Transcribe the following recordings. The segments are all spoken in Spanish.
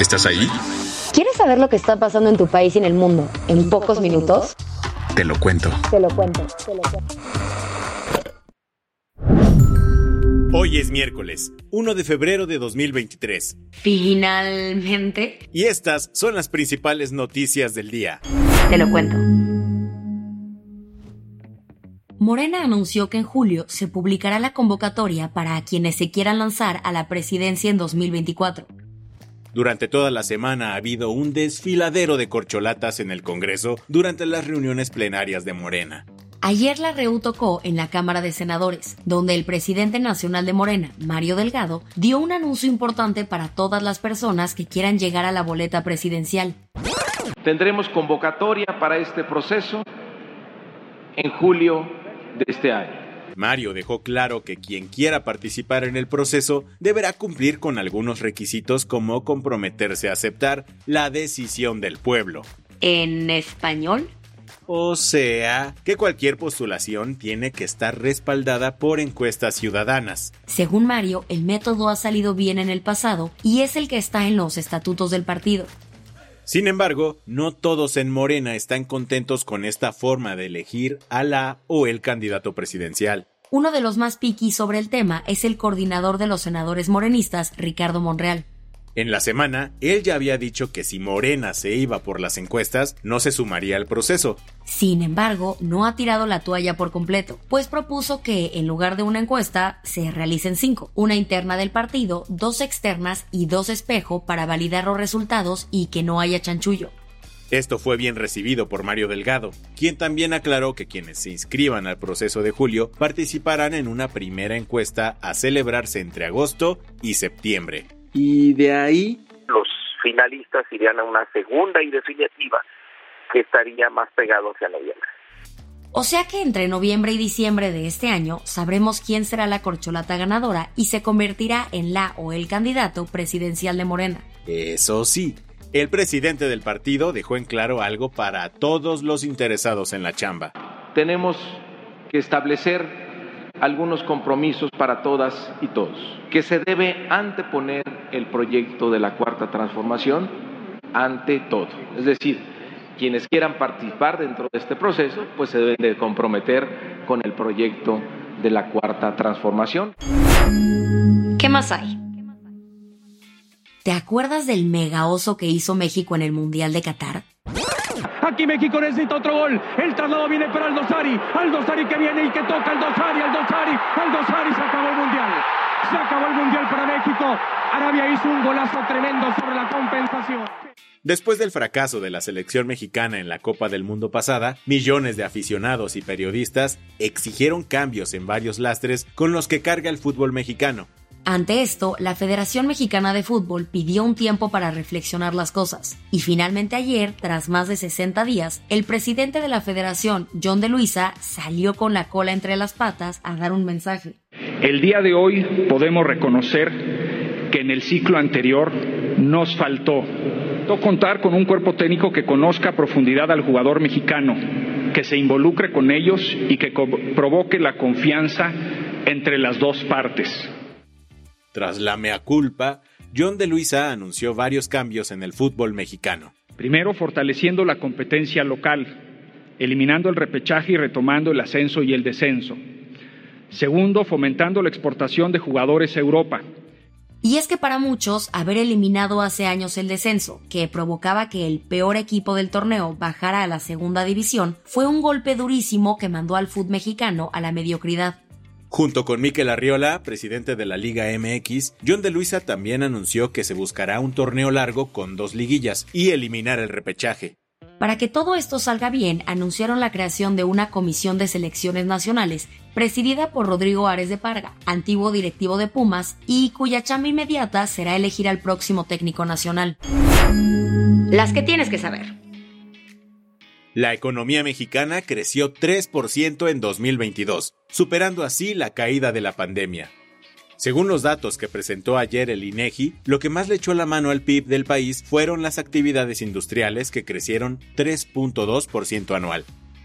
¿Estás ahí? ¿Quieres saber lo que está pasando en tu país y en el mundo en pocos minutos? Te lo cuento. Te lo cuento, te lo cuento. Hoy es miércoles, 1 de febrero de 2023, Finalmente, y estas son las principales noticias del día. te lo cuento. Morena anunció que en julio se publicará la convocatoria para quienes se quieran lanzar a la presidencia en 2024. Durante toda la semana ha habido un desfiladero de corcholatas en el Congreso durante las reuniones plenarias de Morena. Ayer la REU tocó en la Cámara de Senadores, donde el presidente nacional de Morena, Mario Delgado, dio un anuncio importante para todas las personas que quieran llegar a la boleta presidencial. Tendremos convocatoria para este proceso en julio de este año. Mario dejó claro que quien quiera participar en el proceso deberá cumplir con algunos requisitos como comprometerse a aceptar la decisión del pueblo. En español, O sea, que cualquier postulación tiene que estar respaldada por encuestas ciudadanas. según Mario, el método ha salido bien en el pasado y es el que está en los estatutos del partido. Sin embargo, no todos en Morena están contentos con esta forma de elegir a la o el candidato presidencial. Uno de los más piquis sobre el tema es el coordinador de los senadores morenistas, Ricardo Monreal. En la semana, él ya había dicho que si Morena se iba por las encuestas, no se sumaría al proceso. Sin embargo, no ha tirado la toalla por completo, pues propuso que, en lugar de una encuesta, se realicen cinco, una interna del partido, dos externas y dos espejo para validar los resultados y que no haya chanchullo. Esto fue bien recibido por Mario Delgado, quien también aclaró que quienes se inscriban al proceso de julio participarán en una primera encuesta a celebrarse entre agosto y septiembre. Y de ahí los finalistas irían a una segunda y definitiva que estaría más pegado hacia noviembre. O sea que entre noviembre y diciembre de este año sabremos quién será la corcholata ganadora y se convertirá en la o el candidato presidencial de Morena. Eso sí, el presidente del partido dejó en claro algo para todos los interesados en la chamba. Tenemos que establecer algunos compromisos para todas y todos, que se debe anteponer el proyecto de la cuarta transformación ante todo. Es decir, quienes quieran participar dentro de este proceso, pues se deben de comprometer con el proyecto de la cuarta transformación. ¿Qué más hay? ¿Te acuerdas del mega oso que hizo México en el Mundial de Qatar? Aquí México necesita otro gol. El traslado viene para Aldosari. Aldosari que viene y que toca Aldosari, Aldosari, Aldosari. Se acabó el mundial. Se acabó el mundial para México. Arabia hizo un golazo tremendo sobre la compensación. Después del fracaso de la selección mexicana en la Copa del Mundo pasada, millones de aficionados y periodistas exigieron cambios en varios lastres con los que carga el fútbol mexicano. Ante esto, la Federación Mexicana de Fútbol pidió un tiempo para reflexionar las cosas, y finalmente ayer, tras más de 60 días, el presidente de la Federación, John de Luisa, salió con la cola entre las patas a dar un mensaje. El día de hoy podemos reconocer que en el ciclo anterior nos faltó contar con un cuerpo técnico que conozca a profundidad al jugador mexicano, que se involucre con ellos y que provoque la confianza entre las dos partes. Tras la mea culpa, John de Luisa anunció varios cambios en el fútbol mexicano. Primero, fortaleciendo la competencia local, eliminando el repechaje y retomando el ascenso y el descenso. Segundo, fomentando la exportación de jugadores a Europa. Y es que para muchos, haber eliminado hace años el descenso, que provocaba que el peor equipo del torneo bajara a la segunda división, fue un golpe durísimo que mandó al fútbol mexicano a la mediocridad. Junto con Mikel Arriola, presidente de la Liga MX, John de Luisa también anunció que se buscará un torneo largo con dos liguillas y eliminar el repechaje. Para que todo esto salga bien, anunciaron la creación de una comisión de selecciones nacionales presidida por Rodrigo Ares de Parga, antiguo directivo de Pumas, y cuya chamba inmediata será elegir al próximo técnico nacional. Las que tienes que saber. La economía mexicana creció 3% en 2022, superando así la caída de la pandemia. Según los datos que presentó ayer el INEGI, lo que más le echó la mano al PIB del país fueron las actividades industriales que crecieron 3.2% anual.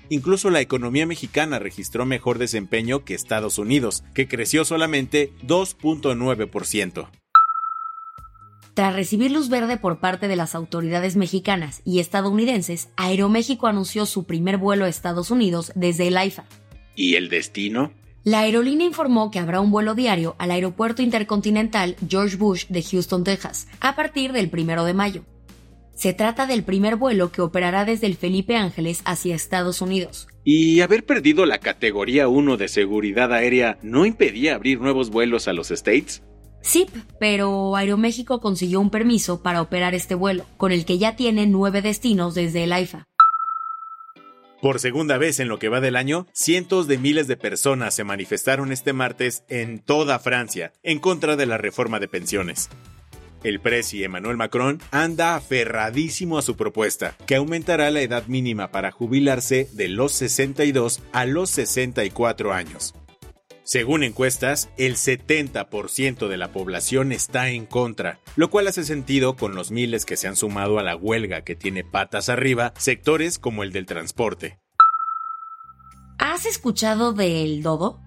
Incluso la economía mexicana registró mejor desempeño que Estados Unidos, que creció solamente 2.9%. Tras recibir luz verde por parte de las autoridades mexicanas y estadounidenses, Aeroméxico anunció su primer vuelo a Estados Unidos desde el AIFA. ¿Y el destino? La aerolínea informó que habrá un vuelo diario al Aeropuerto Intercontinental George Bush de Houston, Texas, a partir del 1 de mayo. Se trata del primer vuelo que operará desde el Felipe Ángeles hacia Estados Unidos. ¿Y haber perdido la categoría 1 de seguridad aérea no impedía abrir nuevos vuelos a los States? Sí, pero Aeroméxico consiguió un permiso para operar este vuelo, con el que ya tiene nueve destinos desde el AIFA. Por segunda vez en lo que va del año, cientos de miles de personas se manifestaron este martes en toda Francia en contra de la reforma de pensiones. El presi Emmanuel Macron anda aferradísimo a su propuesta, que aumentará la edad mínima para jubilarse de los 62 a los 64 años. Según encuestas, el 70% de la población está en contra, lo cual hace sentido con los miles que se han sumado a la huelga que tiene patas arriba sectores como el del transporte. ¿Has escuchado del dodo?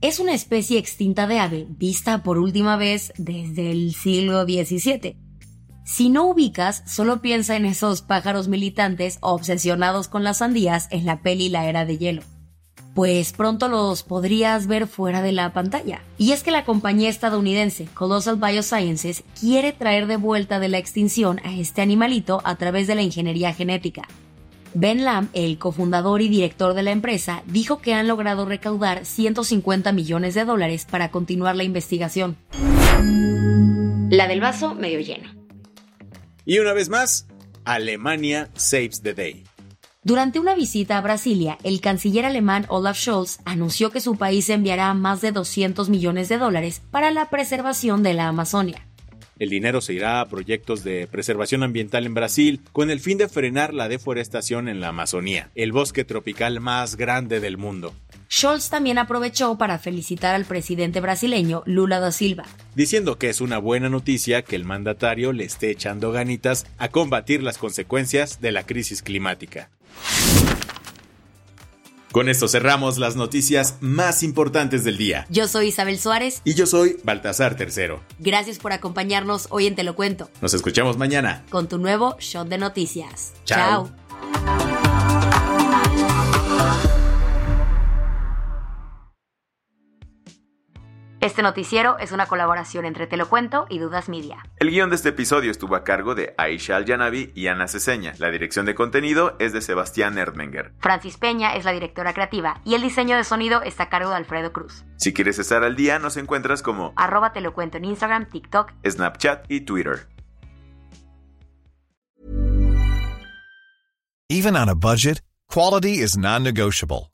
Es una especie extinta de ave vista por última vez desde el siglo XVII. Si no ubicas, solo piensa en esos pájaros militantes obsesionados con las sandías en la peli La Era de Hielo pues pronto los podrías ver fuera de la pantalla. Y es que la compañía estadounidense Colossal Biosciences quiere traer de vuelta de la extinción a este animalito a través de la ingeniería genética. Ben Lam, el cofundador y director de la empresa, dijo que han logrado recaudar 150 millones de dólares para continuar la investigación. La del vaso medio lleno. Y una vez más, Alemania saves the day. Durante una visita a Brasilia, el canciller alemán Olaf Scholz anunció que su país enviará más de 200 millones de dólares para la preservación de la Amazonia. El dinero se irá a proyectos de preservación ambiental en Brasil con el fin de frenar la deforestación en la Amazonía, el bosque tropical más grande del mundo. Scholz también aprovechó para felicitar al presidente brasileño Lula da Silva, diciendo que es una buena noticia que el mandatario le esté echando ganitas a combatir las consecuencias de la crisis climática. Con esto cerramos las noticias más importantes del día. Yo soy Isabel Suárez. Y yo soy Baltasar Tercero. Gracias por acompañarnos hoy en Te lo cuento. Nos escuchamos mañana. Con tu nuevo shot de noticias. Chao. Este noticiero es una colaboración entre Te lo cuento y Dudas Media. El guion de este episodio estuvo a cargo de Aisha Al-Janabi y Ana Ceseña. La dirección de contenido es de Sebastián Erdmenger. Francis Peña es la directora creativa y el diseño de sonido está a cargo de Alfredo Cruz. Si quieres estar al día, nos encuentras como arroba Te lo cuento en Instagram, TikTok, Snapchat y Twitter. Even on a budget, quality is non-negotiable.